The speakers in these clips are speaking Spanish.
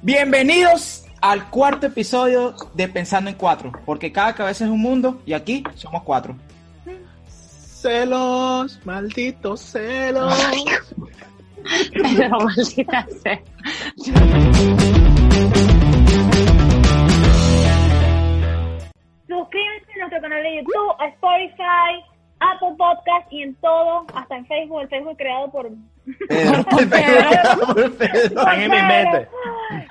Bienvenidos al cuarto episodio de Pensando en Cuatro, porque cada cabeza es un mundo y aquí somos cuatro. Celos, malditos celos. Pero maldita sea. Suscríbanse a nuestro canal de YouTube, a Spotify, Apple Podcast y en todo, hasta en Facebook, el Facebook creado por... Están en mi mente.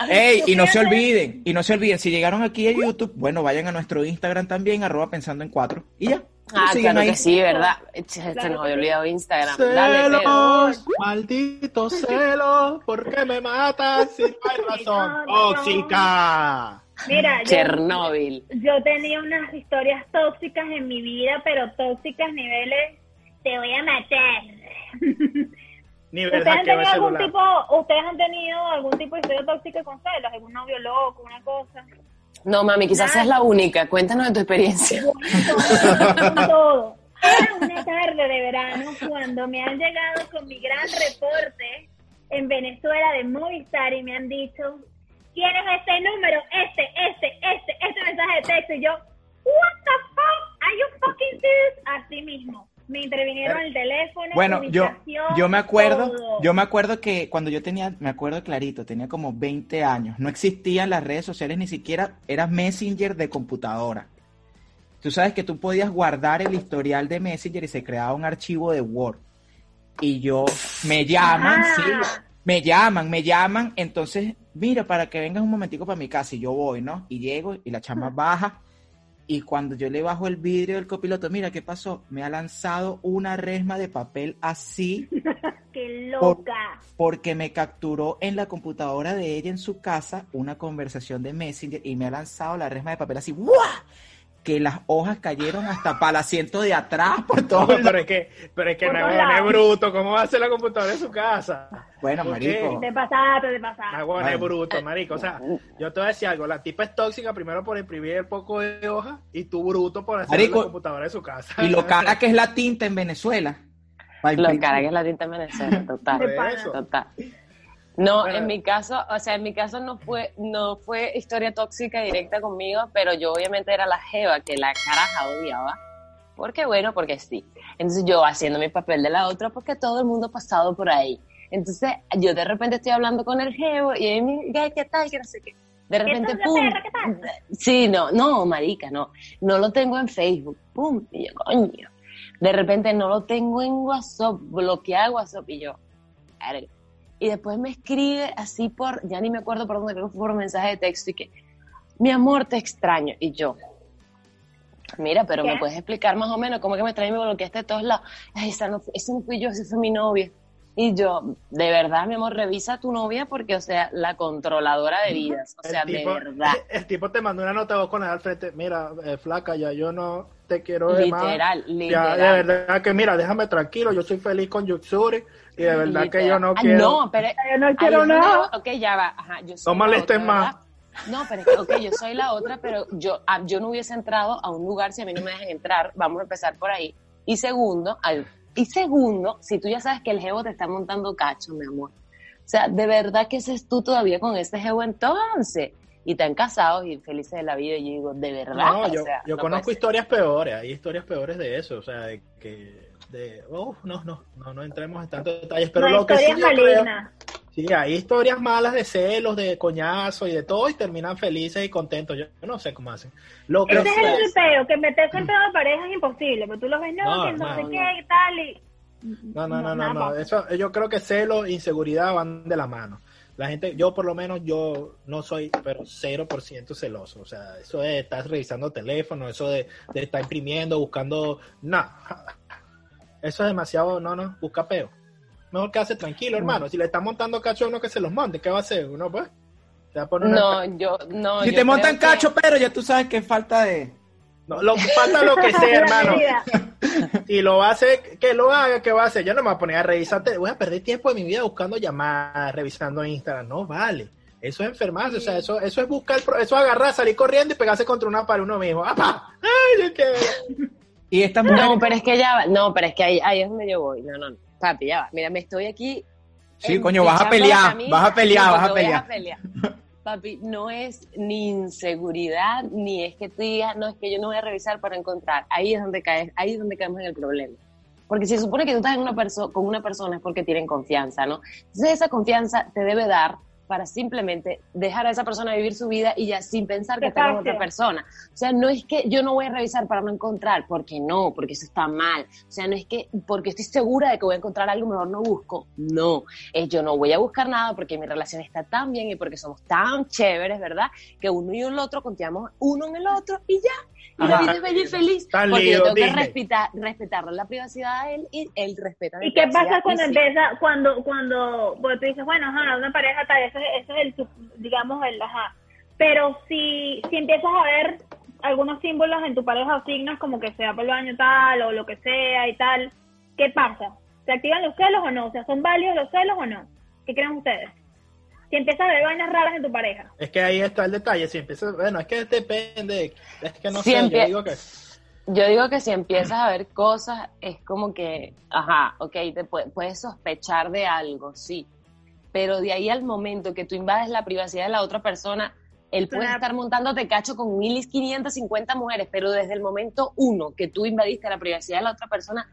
Ey, y no se olviden, y no se olviden, si llegaron aquí a YouTube, bueno, vayan a nuestro Instagram también, arroba pensando en cuatro, y ya. Ah, claro ahí. que sí, ¿verdad? Se Claro nos había olvidado Instagram. Dale, Pedro. Celos, malditos celos, ¿por qué me matas si no hay razón? No, no. ¡Tóxica! Mira, yo, Chernobyl. yo tenía unas historias tóxicas en mi vida, pero tóxicas niveles, te voy a matar. ¿Ustedes han tenido algún tipo, ustedes han tenido algún tipo de historia tóxica con celos? ¿Algún novio loco, una cosa? No, mami, quizás Nada. seas la única. Cuéntanos de tu experiencia. Todo. Era una tarde de verano cuando me han llegado con mi gran reporte en Venezuela de Movistar y me han dicho, ¿tienes este número? Este, este, este, este mensaje de texto. Y yo, what the fuck? Are you fucking serious? Así mismo. Me intervinieron el teléfono, Bueno, yo, yo me acuerdo, todo. yo me acuerdo que cuando yo tenía, me acuerdo clarito, tenía como 20 años, no existían las redes sociales ni siquiera, era Messenger de computadora. Tú sabes que tú podías guardar el historial de Messenger y se creaba un archivo de Word. Y yo, me llaman, Ah. sí, me llaman, me llaman, entonces, mira, para que vengas un momentico para mi casa y yo voy, ¿no? Y llego y la chama baja y cuando yo le bajo el vidrio del copiloto, mira, ¿qué pasó? Me ha lanzado una resma de papel así ¡Qué loca! porque me capturó en la computadora de ella en su casa una conversación de Messenger y me ha lanzado la resma de papel así, ¡guau! Que las hojas cayeron hasta para el asiento de atrás por todo No, pero es que, pero es que todos es bruto. ¿Cómo va a hacer la computadora en su casa? Bueno, ¿Por marico. Te pasaste, te pasaste. Es Bueno. bruto, marico. O sea, yo te voy a decir algo. La tipa es tóxica primero por imprimir el poco de hoja y tú bruto por hacer Marico, la computadora de su casa. Y lo cara que es la tinta en Venezuela. Lo cara que es la tinta en Venezuela, total. Total. No, Bueno. en mi caso, o sea, en mi caso no fue, no fue historia tóxica directa conmigo, pero yo obviamente era la jeva que la caraja odiaba. Porque bueno, porque sí. Entonces yo haciendo mi papel de la otra, porque todo el mundo ha pasado por ahí. Entonces yo de repente estoy hablando con el jevo y él me dice, ¿qué tal? Que no sé qué. De repente, pum. perra? ¿Qué tal? Sí, no, no, marica, no. No lo tengo en Facebook. Pum. Y yo, coño. De repente no lo tengo en WhatsApp, bloqueado WhatsApp. Y yo. Y después me escribe así por, ya ni me acuerdo por dónde, creo que fue por mensaje de texto y que, mi amor, te extraño. Y yo, mira, pero ¿Qué? me puedes explicar más o menos cómo es que me trae y me bloqueaste de todos lados. Ay, esa no, ese no fui yo, ese fue mi novia. Y yo, de verdad, mi amor, revisa a tu novia porque, o sea, la controladora de vidas. O sea, de verdad. el tipo te mandó una nota voz con el al frente. Mira, eh, flaca, ya yo no te quiero ver más. Literal, Ya, literal. de verdad que mira, déjame tranquilo, yo soy feliz con Yuxuri y de verdad que yo no Ah, quiero. No, pero. Yo no quiero nada. yo- Ok, ya va. Ajá, yo soy No otra, más. No, pero es que, ok, yo soy la otra, pero yo, ah, yo no hubiese entrado a un lugar si a mí no me dejan entrar. Vamos a empezar por ahí. Y segundo, al- y segundo, si tú ya sabes que el jevo te está montando cacho, mi amor. O sea, de verdad que ese es tú todavía con ese jevo entonces. Y están casados y felices de la vida. Y yo digo, de verdad. No, O yo, sea, yo no conozco historias peores, hay historias peores de eso, o sea, de que de oh, no, no, no, no entremos en tantos detalles, pero no, lo que sí creo- sí, hay historias malas de celos, de coñazo y de todo y terminan felices y contentos. Yo, yo no sé cómo hacen. Lo que Ese es el peo, que meterse en pedo de pareja es imposible, pero tú lo ves, no, No, que no sé no, qué, y tal, y... No, no, no, no, no. Eso, yo creo que celos e inseguridad van de la mano. La gente, yo por lo menos, yo no soy, pero 0% celoso. O sea, eso de estar revisando teléfono, eso de, de estar imprimiendo, buscando, no. Eso es demasiado, no, no, busca peo. Mejor quedarse tranquilo, hermano. Si le está montando cacho a uno que se los monte, ¿qué va a hacer? Uno, pues, Te va a poner una- No, yo, no. Si yo te montan que- cacho, pero ya tú sabes que falta de... No, lo, falta lo que sea, hermano. Y lo va a hacer, que lo haga, que va a hacer. Yo no me voy a poner a revisar, voy a perder tiempo de mi vida buscando llamadas, revisando Instagram. No vale. Eso es enfermarse, o sea, eso, eso es buscar, pro- eso es agarrar, salir corriendo y pegarse contra una pared uno mismo. ¡Apa! ¡Ay, qué! Y estas mujeres... No, pero es que ya va. No, pero es que ahí, ahí es donde yo voy. No, no, no. Papi, ya va. Mira, me estoy aquí. Sí, coño, vas a pelear, vas a pelear, sí, vas a pelear. Papi, no es ni inseguridad, ni es que tú digas, no, es que yo no voy a revisar para encontrar. Ahí es donde caes, ahí es donde caemos en el problema. Porque si se supone que tú estás en una con una persona es porque tienen confianza, ¿no? Entonces esa confianza te debe dar para simplemente dejar a esa persona vivir su vida y ya sin pensar que está con otra persona. O sea, no es que yo no voy a revisar para no encontrar, porque no, porque eso está mal. O sea, no es que porque estoy segura de que voy a encontrar algo, mejor no busco. No, es yo no voy a buscar nada porque mi relación está tan bien y porque somos tan chéveres, ¿verdad? Que uno y el otro confiamos uno en el otro y ya. Y la Ajá. vida es bella y feliz. Porque lío, yo tengo que Disney. respetar, respetarle la privacidad a él y él respeta mi ¿Y qué pasa cuando empieza, cuando, cuando, tú dices, bueno, una pareja tal, ese, ese es el, digamos, el, ajá. Pero si, si empiezas a ver algunos símbolos en tu pareja o signos como que se va por el baño tal o lo que sea y tal, ¿qué pasa? ¿Se activan los celos o no? O sea, ¿son válidos los celos o no? ¿Qué creen ustedes? Si empiezas a ver vainas raras en tu pareja. Es que ahí está el detalle. Si empieza, bueno, es que depende. Es que no Si sé, yo digo que. Yo digo que si empiezas a ver cosas, es como que, ajá, ok, te pu- puedes sospechar de algo, sí. Pero de ahí al momento que tú invades la privacidad de la otra persona, él puede Una- estar montándote cacho con 1550 mujeres, pero desde el momento uno que tú invadiste la privacidad de la otra persona,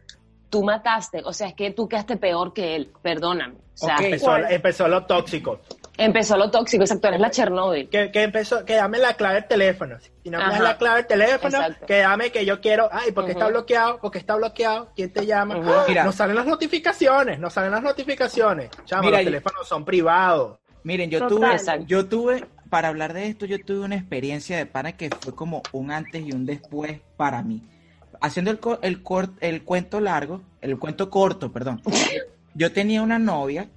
tú mataste. O sea, es que tú quedaste peor que él, perdóname. O sea. Empezó, empezó lo tóxico. Empezó lo tóxico, exacto, eres la Chernobyl. Que, que empezó, que dame la clave del teléfono. Si no me das la clave del teléfono, Exacto. que dame que yo quiero. Ay, porque Ujú. está bloqueado, porque está bloqueado. ¿Quién te llama? ¡Ah! Mira. No salen las notificaciones, no salen las notificaciones. Chamo, Mira, los teléfonos son privados. Miren, yo Total. tuve, Exacto. yo tuve, para hablar de esto, yo tuve una experiencia de pana que fue como un antes y un después para mí. Haciendo el, co- el, el cuento largo, el cuento corto, perdón. Yo tenía una novia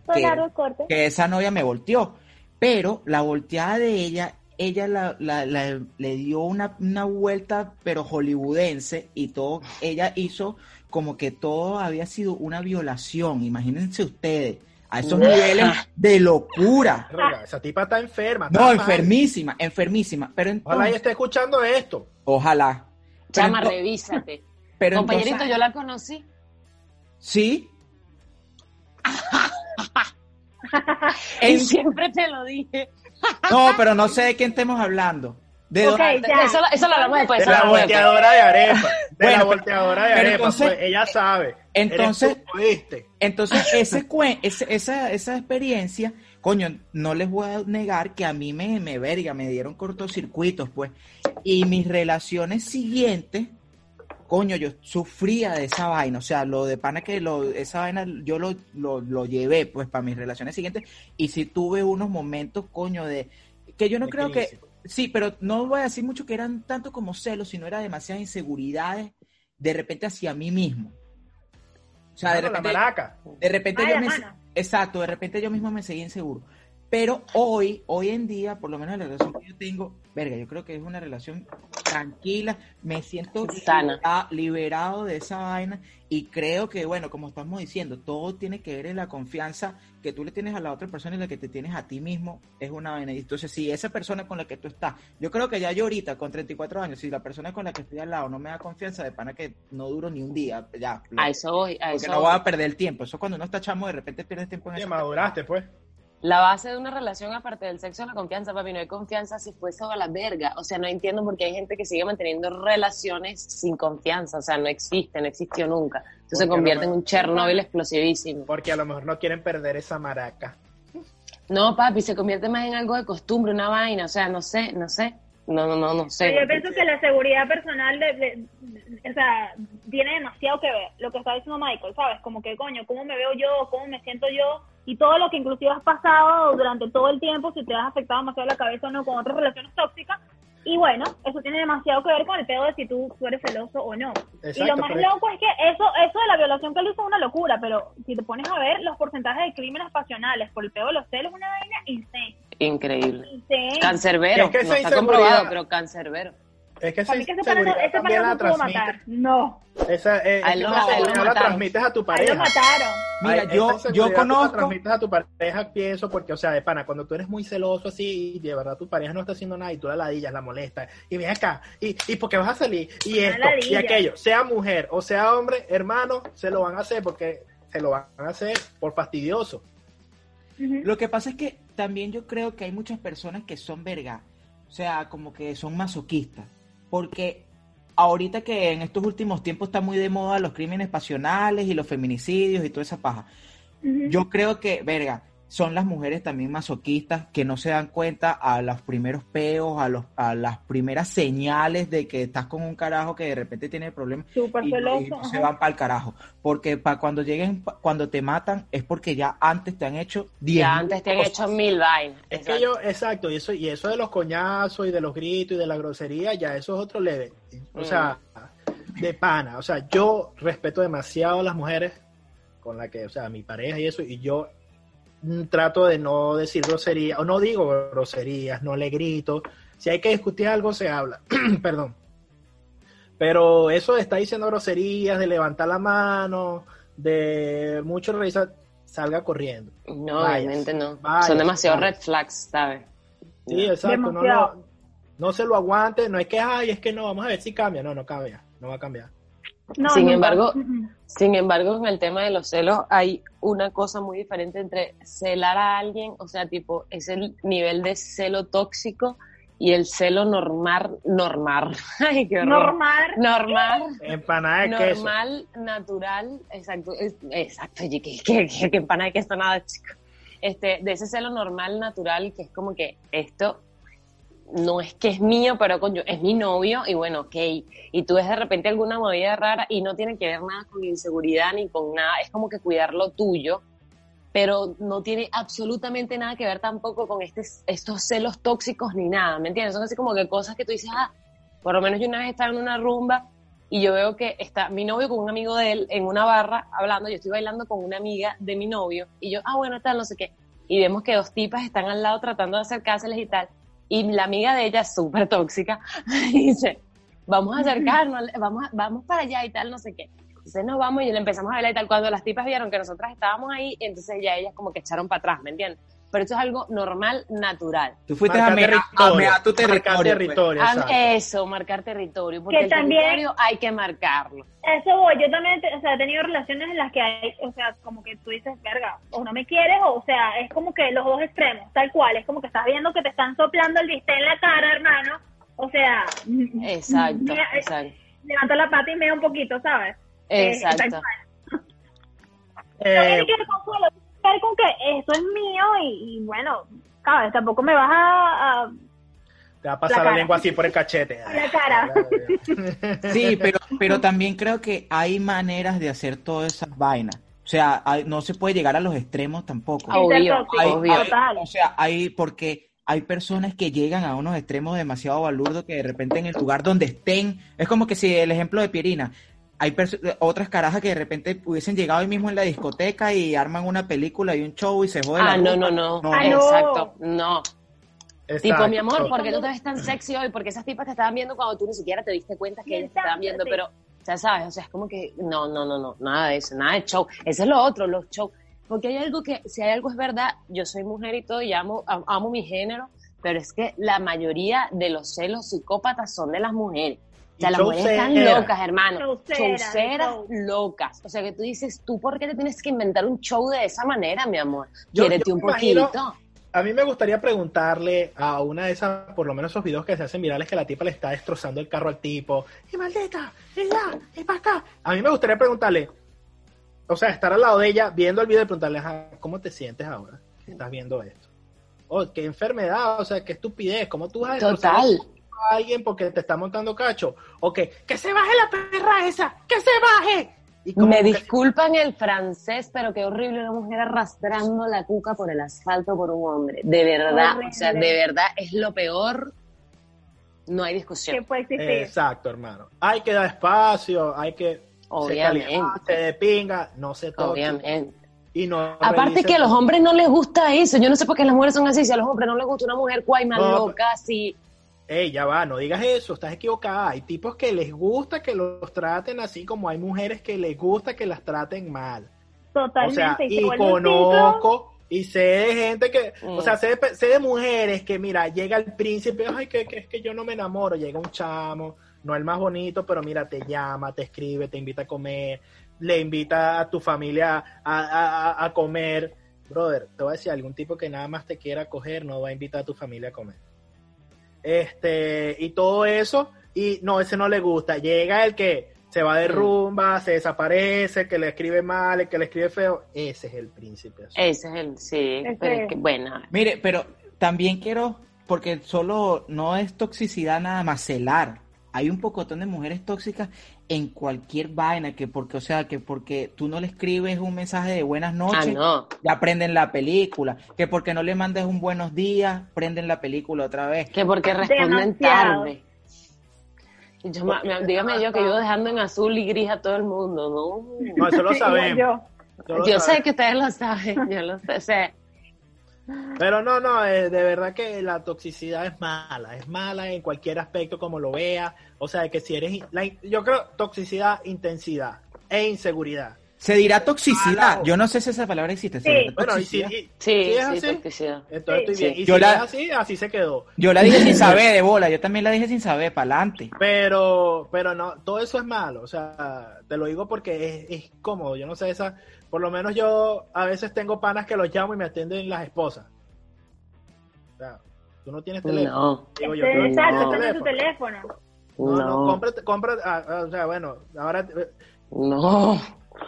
que, esa novia me volteó, pero la volteada de ella, ella la, la- la- le dio una, una vuelta, pero hollywoodense, y todo, ella hizo como que todo había sido una violación, imagínense ustedes, a esos niveles de locura. Esa tipa está enferma. está No, mal. enfermísima, enfermísima, pero Ojalá ella entonces, esté escuchando esto. ojalá. Pero Chama, ento- revísate. pero Compañerito, entonces- yo la conocí. sí. Y En- siempre te lo dije. no, pero no sé de quién estemos hablando. De Ok, dónde- ya. Eso, lo- eso lo hablamos después. De la volteadora de arepa. De Bueno, la volteadora de arepa. entonces- pues, ella sabe. entonces-. Entonces, ese cuen- ese- esa, esa experiencia, coño, no les voy a negar que a mí me, me verga, me dieron cortocircuitos, pues. Y mis relaciones siguientes, coño, yo sufría de esa vaina. O sea, lo de pana que lo, esa vaina yo lo, lo, lo llevé, pues, para mis relaciones siguientes. Y sí tuve unos momentos, coño, de. Que yo no De creo crisis. que. Sí, pero no voy a decir mucho que eran tanto como celos, sino era demasiadas inseguridades de repente hacia mí mismo. O sea, de la repente. maraca. De repente yo me... Exacto, de repente yo mismo me seguí inseguro. Pero hoy, hoy en día, por lo menos la relación que yo tengo, verga, yo creo que es una relación tranquila, me siento Sana. liberado de esa vaina y creo que, bueno, como estamos diciendo, todo tiene que ver en la confianza que tú le tienes a la otra persona y la que te tienes a ti mismo, es una vaina. Y Entonces, si esa persona con la que tú estás, yo creo que ya yo ahorita, con 34 años, si la persona con la que estoy al lado no me da confianza, de pana que no duro ni un día, ya. A eso voy, a Porque eso no voy. a perder el tiempo. Eso cuando uno está chamo, de repente pierdes tiempo en eso. maduraste, pues. La base de una relación, aparte del sexo, es la confianza, papi. No hay confianza si fuese a la verga. O sea, no entiendo por qué hay gente que sigue manteniendo relaciones sin confianza. O sea, no existe, no existió nunca. Entonces se convierte en un Chernobyl explosivísimo. Porque a lo mejor no quieren perder esa maraca. No, papi, se convierte más en algo de costumbre, una vaina. O sea, no sé, no sé. No, no, no, no sé. Yo pienso que la seguridad personal de, de- de- o sea, tiene demasiado que ver lo que está diciendo Michael, ¿sabes? Como que, coño, cómo me veo yo, cómo me siento yo, y todo lo que inclusive has pasado durante todo el tiempo, si te has afectado demasiado la cabeza o no con otras relaciones tóxicas. Y bueno, eso tiene demasiado que ver con el pedo de si tú, tú eres celoso o no. y lo más loco es que eso eso de la violación que él hizo es una locura, pero si te pones a ver los porcentajes de crímenes pasionales por el pedo de los celos, es una vaina insane. Increíble. Sí. Cancerbero, Es que no esa está comprobado, pero cancerbero. Es que esa Para mí que ese no- también no la pudo transmite. matar. No, Esa, eh, esa inseguridad la transmites a tu pareja. lo mataron. Mira, Ay, yo, yo conozco, la transmites a tu pareja, pienso, porque, o sea, de pana, cuando tú eres muy celoso así y de verdad tu pareja no está haciendo nada y tú la ladillas, la molestas, y ven acá, y, y porque vas a salir, y Una esto, y aquello, sea mujer o sea hombre, hermano, se lo van a hacer porque se lo van a hacer por fastidioso. Lo que pasa es que también yo creo que hay muchas personas que son verga, o sea, como que son masoquistas, porque ahorita que en estos últimos tiempos está muy de moda los crímenes pasionales y los feminicidios y toda esa paja, yo creo que, verga, son las mujeres también masoquistas que no se dan cuenta a los primeros peos, a, los, a las primeras señales de que estás con un carajo que de repente tiene problemas y, no- y celoso. no se van para el carajo. Porque para cuando lleguen, pa- cuando te matan, es porque ya antes te han hecho 10 Ya mil antes te han cosas. hecho mil vainas. Es Exacto. que yo, exacto, y eso, y eso de los coñazos y de los gritos y de la grosería, ya eso es otro leve. O sea, de pana. O sea, yo respeto demasiado a las mujeres con la que, o sea, mi pareja y eso, y yo mm, trato de no decir groserías, o no digo groserías, no le grito. Si hay que discutir algo, se habla. Perdón. Pero eso de estar diciendo groserías, de levantar la mano, de mucho revisar, salga corriendo. No, Vayas, obviamente no. vayas, Son demasiado vayas. red flags, ¿sabes? Sí, exacto. No, lo- no se lo aguante. No es que, ay, es que no, vamos a ver si cambia. No, no cambia. No va a cambiar. No, Sin nunca. embargo. Sin embargo, en el tema de los celos hay una cosa muy diferente entre celar a alguien, o sea, tipo, es el nivel de celo tóxico y el celo normal, normal. Ay, qué horror. Normal. Normal, Empanada de queso. normal, natural, exacto, exacto, oye, que, que, que, que empana de queso nada, chico. Este, de ese celo normal, natural, que es como que esto no es que es mío, pero coño, es mi novio y bueno, ok. Y tú ves de repente alguna movida rara y no tiene que ver nada con inseguridad ni con nada, es como que cuidar lo tuyo, pero no tiene absolutamente nada que ver tampoco con este, estos celos tóxicos ni nada, ¿me entiendes? Son así como que cosas que tú dices, ah, por lo menos yo una vez estaba en una rumba y yo veo que está mi novio con un amigo de él en una barra hablando, yo estoy bailando con una amiga de mi novio y yo, ah, bueno, tal, no sé qué. Y vemos que dos tipas están al lado tratando de acercárseles y tal. Y la amiga de ella, súper tóxica, dice, vamos a acercarnos, vamos, vamos para allá y tal, no sé qué. Entonces nos vamos y le empezamos a bailar y tal. Cuando las tipas vieron que nosotras estábamos ahí, entonces ya ellas como que echaron para atrás, ¿me entiendes? Pero eso es algo normal, natural. Tú fuiste a Marcar mea, a territorio. mear tu Marcar territorio. pues. territorio, Ah. Eso, marcar territorio, porque Que el también- territorio hay que marcarlo. Eso voy, yo también, te- o sea, he tenido relaciones en las que hay, o sea, como que tú dices, verga, o no me quieres, o, o sea, es como que los dos extremos, tal cual, es como que estás viendo que te están soplando el bistec en la cara, hermano, o sea, Exacto, mira, eh, exacto. levanto la pata y me da un poquito, ¿sabes? Eh, Exacto. tal cual. No Eh, que ver con con que esto es mío y, y bueno, sabes, tampoco me vas a, a- te va a pasar la lengua así por el cachete. La cara. Sí, pero, pero también creo que hay maneras de hacer todas esas vainas. O sea, hay- no se puede llegar a los extremos tampoco. Obvio, Hay- obvio. hay- total. o sea, hay porque hay personas que llegan a unos extremos demasiado balurdos que de repente en el lugar donde estén, es como que si el ejemplo de Pierina, hay otras carajas que de repente hubiesen llegado ahí mismo en la discoteca y arman una película y un show y se joden. Ah, no, no, no. No. Ah, no. Exacto, no. Exacto. Tipo, mi amor, ¿por qué tú te ves tan sexy hoy? Porque esas tipas te estaban viendo cuando tú ni siquiera te diste cuenta que ellas te estaban viendo, pero, o sea, ¿sabes? O sea, es como que, no, no, no, no, nada de eso, nada de show. Eso es lo otro, los shows. Porque hay algo que, si hay algo es verdad, yo soy mujer y todo, y amo, am- amo mi género, pero es que la mayoría de los celos psicópatas son de las mujeres. O sea, las mujeres están locas, hermano. Show. locas. O sea, que tú dices, ¿tú por qué te tienes que inventar un show de esa manera, mi amor? Quiérete un imagino- poquito. A mí me gustaría preguntarle a una de esas, por lo menos esos videos que se hacen virales, que la tipa le está destrozando el carro al tipo. ¡Y maldita! ¡Y ya! ¡Y para acá! A mí me gustaría preguntarle, o sea, estar al lado de ella viendo el video y preguntarle, "Ajá, ¿cómo te sientes ahora que estás viendo esto? Oh, qué enfermedad, o sea, qué estupidez, ¿cómo tú vas a destrozar Total. A alguien porque te está montando cacho? O que, que se baje la perra esa, que se baje. Y como Me que- disculpan el francés, pero qué horrible una mujer arrastrando la cuca por el asfalto por un hombre. De verdad, Horrible. o sea, de verdad es lo peor. No hay discusión. puede existir. Exacto, hermano. Hay que dar espacio, hay que se Obviamente. caliente de pinga, no se toque. Obviamente. y no Aparte que a los hombres no les gusta eso. Yo no sé por qué las mujeres son así. Si a los hombres no les gusta una mujer cuaima, No, loca, así. Ey, ya va, no digas eso, estás equivocada. Hay tipos que les gusta que los traten así como hay mujeres que les gusta que las traten mal. Totalmente. O sea, y conozco y sé de gente que, Mm. o sea, sé de, sé de mujeres que, mira, llega el príncipe, ay, que, que es que yo no me enamoro, llega un chamo, no el más bonito, pero mira, te llama, te escribe, te invita a comer, le invita a tu familia a, a- a- a comer. Brother, te voy a decir, algún tipo que nada más te quiera coger no va a invitar a tu familia a comer. Este, y todo eso, y no, ese no le gusta. Llega el que se va de Mm. rumba, se desaparece, el que le escribe mal, el que le escribe feo. Ese es el príncipe. azul. Ese es el, sí. Pero es es. que, bueno, Mire, pero también quiero, porque solo no es toxicidad nada más, celar. Hay un pocotón de mujeres tóxicas en cualquier vaina, que porque, o sea, que porque tú no le escribes un mensaje de buenas ah, noches, no. ya prenden la película, que porque no le mandes un buenos días, prenden la película otra vez. Que porque responden Demasiado. tarde. Yo, me- dígame yo que yo dejando en azul y gris a todo el mundo, ¿no? No, eso lo sabemos. yo. lo Yo sé que ustedes lo saben, yo lo sé, sé. Pero no, no, eh, de verdad que la toxicidad es mala, es mala en cualquier aspecto como lo vea. O sea, que si eres, la yo creo toxicidad, intensidad e inseguridad. Se dirá toxicidad. Ah, no. Yo no sé si esa palabra existe. Sí. dirá Bueno, y si, toxicidad. y- Sí, si es sí, toxicidad. entonces Sí. estoy bien. Y Yo si la- es así, así se quedó. Yo la dije sin saber de bola, yo también la dije sin saber, para adelante. Pero, pero no, todo eso es malo. O sea, te lo digo porque es, es cómodo. Yo no sé esa. Por lo menos yo a veces tengo panas que los llamo y me atienden las esposas. O sea, tú no tienes teléfono. No, Digo yo, Este, tú no Exacto, tienes es tu teléfono. No, no, no, cómprate, cómprate, ah, ah, o sea, bueno, ahora, eh, no.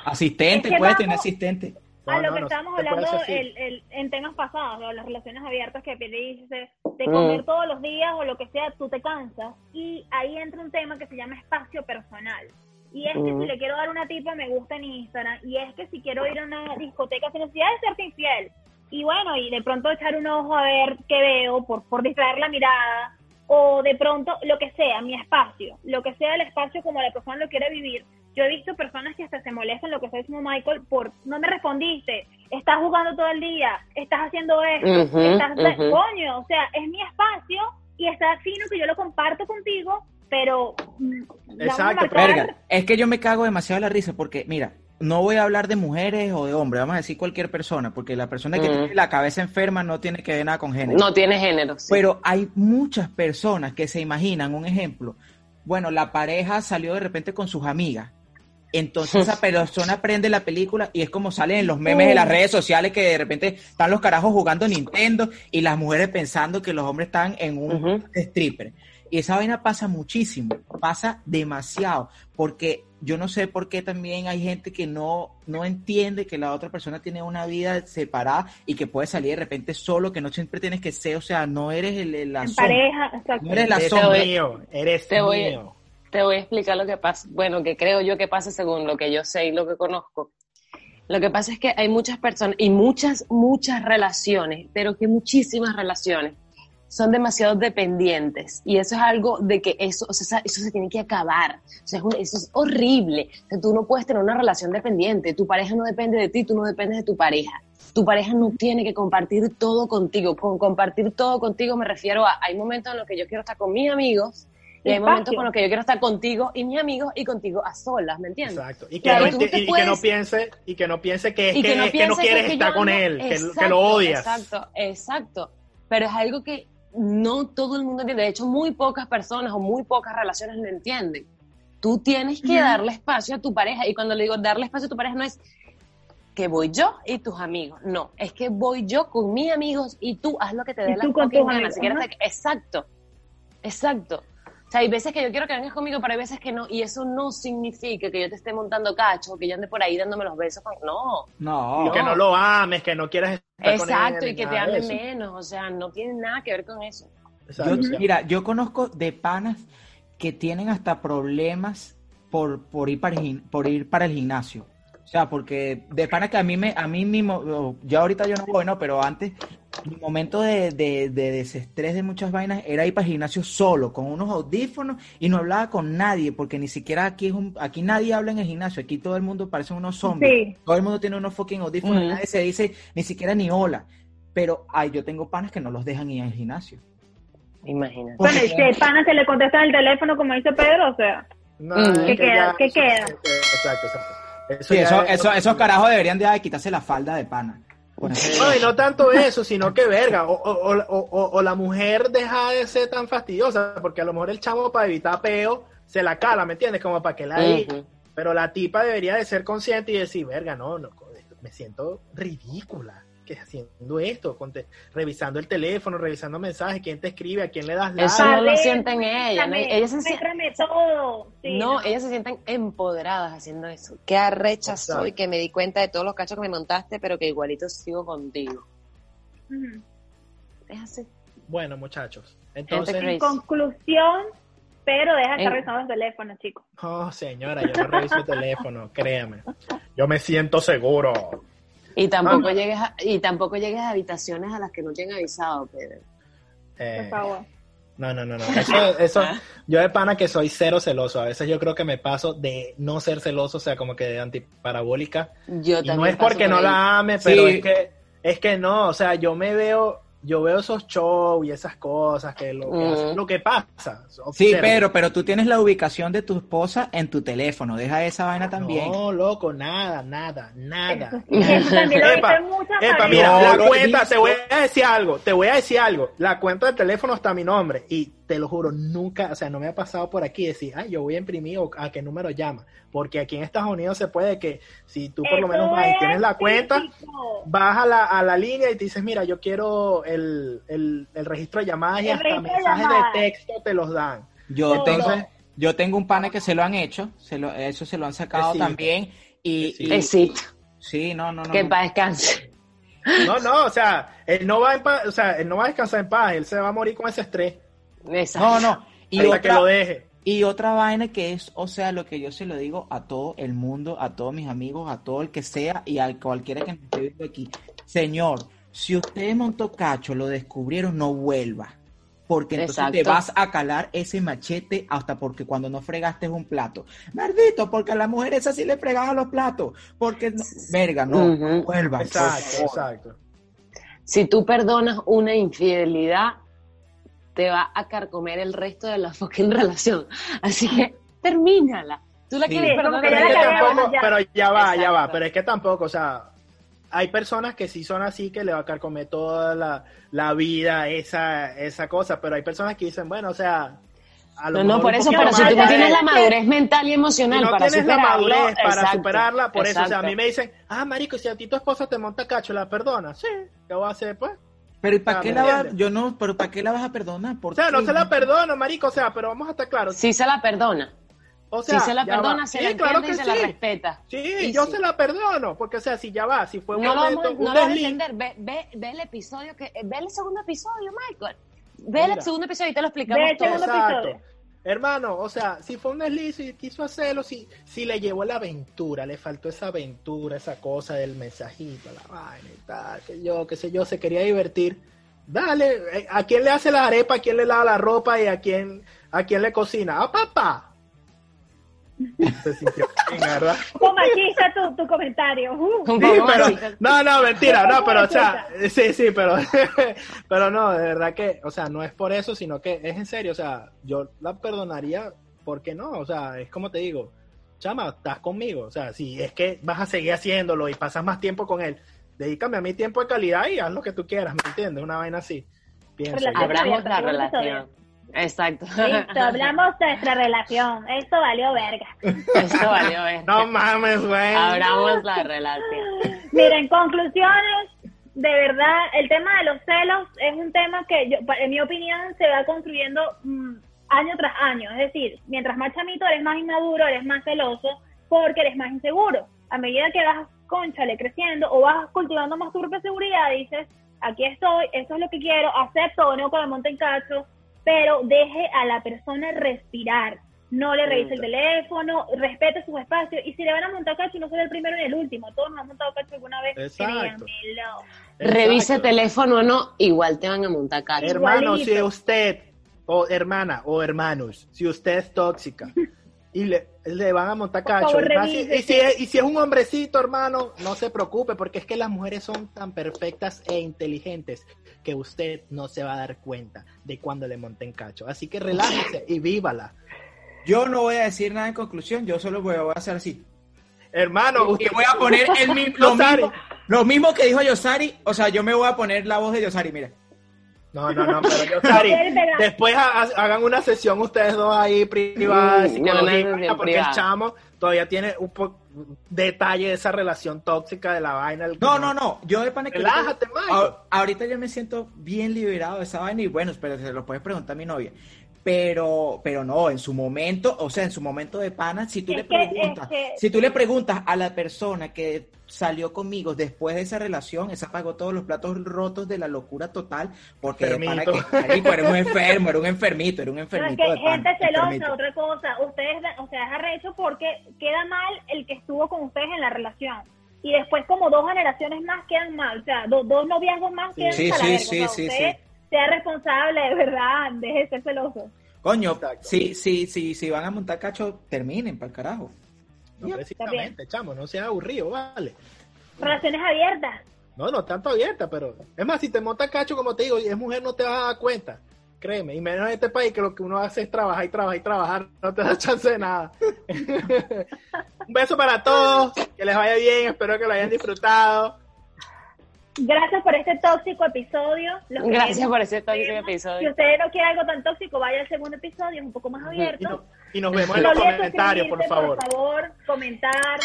Asistente, Es que puede vamos- tener asistente. no, a lo no, que no estábamos puede hablando el, el- en temas pasados, las relaciones abiertas que dices, de Mm. comer todos los días o lo que sea, tú te cansas. Y ahí entra un tema que se llama espacio personal. Y es que si le quiero dar una tipa me gusta en Instagram, y es que si quiero ir a una discoteca sin necesidad de serte infiel, y bueno, y de pronto echar un ojo a ver qué veo por, por distraer la mirada, o de pronto lo que sea, mi espacio, lo que sea el espacio como la persona lo quiere vivir. Yo he visto personas que hasta se molestan, lo que está diciendo Michael, por no me respondiste, estás jugando todo el día, estás haciendo esto, estás, coño, o sea, es mi espacio y está fino que yo lo comparto contigo, pero mm, Exacto, Verga, es que yo me cago demasiado de la risa porque, mira, no voy a hablar de mujeres o de hombres, vamos a decir cualquier persona, porque la persona que Mm. tiene la cabeza enferma no tiene que ver nada con género. No tiene género. sí. Pero hay muchas personas que se imaginan, un ejemplo, bueno, la pareja salió de repente con sus amigas. Entonces esa persona prende la película y es como salen en los memes de las redes sociales que de repente están los carajos jugando Nintendo y las mujeres pensando que los hombres están en un stripper. Y esa vaina pasa muchísimo, pasa demasiado, porque yo no sé por qué también hay gente que no, no entiende que la otra persona tiene una vida separada y que puede salir de repente solo, que no siempre tienes que ser, o sea, no eres el, el- la en sombra. pareja, exacto. No eres la Eres sombra. mío, eres Te voy- mío. Te voy a explicar lo que pasa. Bueno, que creo yo que pasa según lo que yo sé y lo que conozco. Lo que pasa es que hay muchas personas y muchas, muchas relaciones, pero que muchísimas relaciones son demasiado dependientes. Y eso es algo de que eso, o sea, eso se tiene que acabar. O sea, es un- eso es horrible. O sea, tú no puedes tener una relación dependiente. Tu pareja no depende de ti, tú no dependes de tu pareja. Tu pareja no tiene que compartir todo contigo. Con compartir todo contigo me refiero a, hay momentos en los que yo quiero estar con mis amigos y hay Espacio. momentos con los que yo quiero estar contigo y mis amigos y contigo a solas, ¿me entiendes? Exacto. Y que, Claro, no, que piense, y que no piense que es y que, es que no quieres que estar con no- él, que, lo odias. Exacto, exacto. Pero es algo que no todo el mundo entiende. De hecho, muy pocas personas o muy pocas relaciones lo entienden. Tú tienes que darle espacio a tu pareja. Y cuando le digo darle espacio a tu pareja, no es que voy yo y tus amigos. No, es que voy yo con mis amigos y tú haz lo que te dé la gana. Exacto, exacto. O sea, hay veces que yo quiero que vengas conmigo, pero hay veces que no. Y eso no significa que yo te esté montando cacho, que yo ande por ahí dándome los besos. Con... No, No, Y que no lo ames, que no quieras estar con él. Exacto, y que te ame menos, o sea, no tiene nada que ver con eso. Exacto, Yo- o sea, mira, yo conozco de panas que tienen hasta problemas por, por, ir para el, gim- por ir para el gimnasio. O sea, porque de pana que a mí me, a mí mismo, yo ahorita yo no voy, no, pero antes, mi momento de, de, de desestrés de muchas vainas era ir para el gimnasio solo, con unos audífonos y no hablaba con nadie, porque ni siquiera aquí es un, aquí nadie habla en el gimnasio, aquí todo el mundo parece unos zombies, Sí. todo el mundo tiene unos fucking audífonos, Mm. nadie se dice ni siquiera ni hola, pero ay, yo tengo panas que no los dejan ir al gimnasio. Imagínate. Bueno, si el pana se le contesta el teléfono, como dice Pedro, o sea, No, ¿Qué que queda? ya- ¿Qué eso- queda? Exacto, exacto. Eso Sí, eso, es- eso, esos carajos deberían de, de quitarse la falda de pana. No, y no tanto eso, sino que verga, o, o, o, o- o la mujer deja de ser tan fastidiosa, porque a lo mejor el chamo para evitar peo se la cala, ¿me entiendes? Como para que la Ujú. Pero la tipa debería de ser consciente y decir, verga, no, no, me siento ridícula que haciendo esto, revisando el teléfono, revisando mensajes, quién te escribe, a quién le das like. Eso no lo sienten ellas. ¿no? Ellas se sienten muéstrame todo. Sí, no, ellas se sienten empoderadas haciendo eso. Qué arrecha Exacto. soy que me di cuenta de todos los cachos que me montaste, pero que igualito sigo contigo. Es así. Bueno, muchachos, entonces. En conclusión, pero deja de estar En- revisando el teléfono, chicos. oh señora, yo no reviso el teléfono, créame. Yo me siento seguro. Y tampoco Ah. llegues a, y tampoco llegues a habitaciones a las que no te han avisado, Pedro. Eh, Por favor. No, no, no, no. Eso, eso, yo de pana que soy cero celoso. A veces yo creo que me paso de no ser celoso, o sea, como que de antiparabólica. Yo Y también no es porque por no ahí. la ame, pero Sí. es que, es que no, o sea, yo me veo, yo veo esos shows y esas cosas que lo que, lo que pasa. Sí, Observa. Pedro, pero tú tienes la ubicación de tu esposa en tu teléfono. Deja esa vaina también. No, loco, nada, nada, nada. Eso, también lo Epa, Epa, mira, No, la lo cuenta, te voy a decir algo, te voy a decir algo. La cuenta del teléfono está a mi nombre y te lo juro, nunca, o sea, no me ha pasado por aquí decir, ay, yo voy a imprimir o a qué número llama. Porque aquí en Estados Unidos se puede que si tú por lo menos vas y es tienes la cuenta, vas a la, a la línea y te dices, mira, yo quiero el, el, el registro de llamadas y El hasta de mensajes de texto te los dan. Yo No, tengo, no. yo tengo un pana que se lo han hecho, se lo, eso se lo han sacado también. Y, y- Besito. sí, no, no, no. Que no. para descanse. No, no, o sea, él no va en paz, o sea, él no va a descansar en paz, él se va a morir con ese estrés Exacto. No, no. Y hasta que otra, lo deje. y otra vaina que es, o sea, lo que yo se lo digo a todo el mundo, a todos mis amigos, a todo el que sea y a cualquiera que me esté viendo aquí. Señor, si usted montó cacho, lo descubrieron, no vuelva. Porque entonces te vas a calar ese machete hasta porque cuando no fregaste un plato. Maldito, porque a la mujer esa sí le fregaban los platos. Porque, no- verga, no, no vuelvan. por Exacto, favor. exacto. Si tú perdonas una infidelidad, te va a carcomer el resto de la fucking relación. Así que termínala. Tú la Sí. quieres perdonar. Pero ya es la que cagamos, tampoco, ya. pero ya va, ya va, pero es que tampoco, o sea, hay personas que sí son así que le va a carcomer toda la, la vida esa, esa cosa, pero hay personas que dicen, bueno, o sea, a lo No, no, por eso, pero si tú no tienes la madurez mental y si emocional no para tienes la madurez para exacto, superarla, por eso, o sea, a mí me dicen, ah, marico, si a ti tu esposa te monta cacho, ¿la perdona? Sí, ¿qué voy a hacer, pues? Pero ¿y para Ah, qué ¿me la vas, yo no, pero ¿para qué la vas a perdonar? ¿Por O sea, no se la perdono, marico, o sea, pero vamos a estar claros. Sí se la perdona. O sea, si se la perdona, va. se Sí, la claro entiende que y se la sí. respeta. Sí, Y yo sí. se la perdono, porque o sea, si ya va, si fue un No momento, vamos, un no entender. Ve, ve, ve el episodio, que, ve el segundo episodio, Michael. Ve el Mira. segundo episodio y te lo explicamos Ve el todo. segundo Exacto. episodio. Hermano, o sea, si fue un desliz y quiso hacerlo, si, si le llevó la aventura, le faltó esa aventura, esa cosa del mensajito, la vaina y tal, que yo, qué sé yo, se quería divertir. Dale, eh, ¿a quién le hace la arepa, a quién le lava la ropa y a quién, a quién le cocina? ¡A papá! Se sintió bien, ¿verdad? Como machista tu, tu comentario. Uh. Sí, pero, no, no, mentira, no, pero, o sea, sí, sí, pero, pero no, de verdad que, o sea, no es por eso, sino que es en serio, o sea, yo la perdonaría, ¿por qué no? O sea, es como te digo, chama, estás conmigo, o sea, si es que vas a seguir haciéndolo y pasas más tiempo con él, dedícame a mi tiempo de calidad y haz lo que tú quieras, ¿me entiendes? Una vaina así, pienso. Abramos la relación. Exacto. Listo, hablamos de nuestra relación. Esto valió verga. Esto valió ver. No mames, güey. Abramos la relación. Miren, conclusiones. De verdad, el tema de los celos es un tema que, yo, en mi opinión, se va construyendo mm, año tras año. Es decir, mientras más chamito eres más inmaduro, eres más celoso, porque eres más inseguro. A medida que vas, conchale, creciendo o vas cultivando más tu propia seguridad, dices, aquí estoy, esto es lo que quiero, acepto o no que me monte en cacho, pero deje a la persona respirar. no le revise el teléfono, respete sus espacios. Y si le van a montar cacho, no soy el primero ni el último. Todos nos han montado cacho alguna vez. Exacto. créanmelo. Revise Exacto. teléfono o no, igual te van a montar cacho. Hermano, Igualito. si usted, o hermana, o hermanos, si usted es tóxica y le, le van a montar cacho, favor, y, más si es, y si es un hombrecito, hermano, no se preocupe, porque es que las mujeres son tan perfectas e inteligentes que usted no se va a dar cuenta de cuando le monten cacho. Así que relájese y vívala. Yo no voy a decir nada en conclusión, yo solo voy a, hacer así. Hermano, Y usted voy a poner el mi- lo, Yosari. mismo, lo mismo que dijo Yosari, o sea, yo me voy a poner la voz de Yosari, mira. No, no, no, pero yo, verdad. después ha- ha- hagan una sesión ustedes dos ahí privada, Mm, una sesión porque privada. el chamo todavía tiene un po- detalle de esa relación tóxica de la vaina. No, no, no, yo de pana que Relájate, a- ahorita yo me siento bien liberado de esa vaina y bueno, pero se lo puedes preguntar a mi novia. Pero, pero no, en su momento, o sea, en su momento de pana, si tú Es le que- es preguntas, que- si tú le preguntas a la persona que salió conmigo después de esa relación, esa pagó todos los platos rotos de la locura total, porque de pana Enfermito. que, marico, era un enfermo, era un enfermito, era un No, es enfermito que de pana, gente celosa, enfermito. otra cosa. Ustedes, o sea, es arrecho porque queda mal el que estuvo con ustedes en la relación. Y después, como dos generaciones más quedan mal. O sea, do- dos noviazgos más Sí. quedan Sí, a la sí, verga. sí, O sea, sí, usted sí. Sea responsable, de verdad. Deje de ser celoso. Coño, si, si, si, si van a montar cacho, terminen, para el carajo. No, precisamente, chamo, no sea aburrido, vale. Relaciones abiertas. No, no tanto abierta, pero es más, si te monta cacho, como te digo, y es mujer, no te vas a dar cuenta. Créeme, y menos en este país que lo que uno hace es trabajar y trabajar y trabajar, no te da chance de nada. Un beso para todos, que les vaya bien, espero que lo hayan disfrutado. Gracias por este tóxico episodio. Los Gracias por ese tóxico Si episodio. usted no quiere algo tan tóxico, vaya al segundo episodio, es un poco más Y, abierto. no- y nos vemos No en los comentarios, por favor. Por favor, comentar.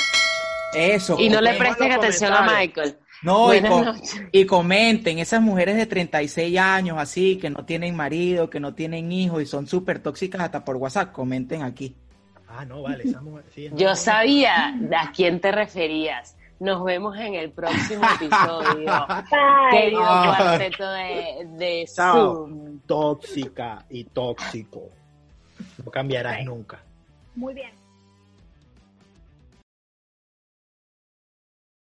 Eso. Y no le presten atención a. Michael. No, y, Buenas co- noches. y comenten, esas mujeres de 36 años así, que no tienen marido, que no tienen hijos y son súper tóxicas hasta por WhatsApp, comenten aquí. Ah, no, vale, esa mujer. sí, es Yo sabía a quién te referías. Nos vemos en el próximo episodio. Bye. Querido cuarteto de, de Chao. Zoom. Tóxica y tóxico. No cambiarás nunca. Muy bien.